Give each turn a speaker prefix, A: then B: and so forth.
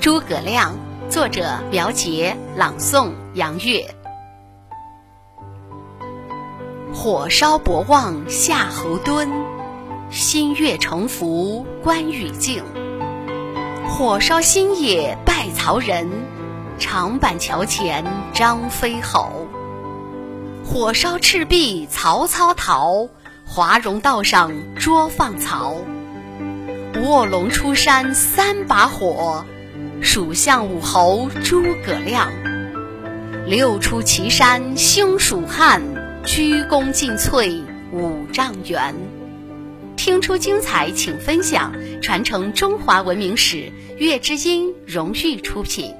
A: 诸葛亮，作者苗杰，朗诵杨月。火烧博望夏侯惇，新月重浮关羽镜。火烧新野败曹仁，长板桥前张飞吼。火烧赤壁曹操逃，华容道上捉放曹。卧龙出山三把火。蜀相武侯诸葛亮，六出祁山兴蜀汉，鞠躬尽瘁，五丈原。听出精彩，请分享，传承中华文明史。月之音荣誉出品。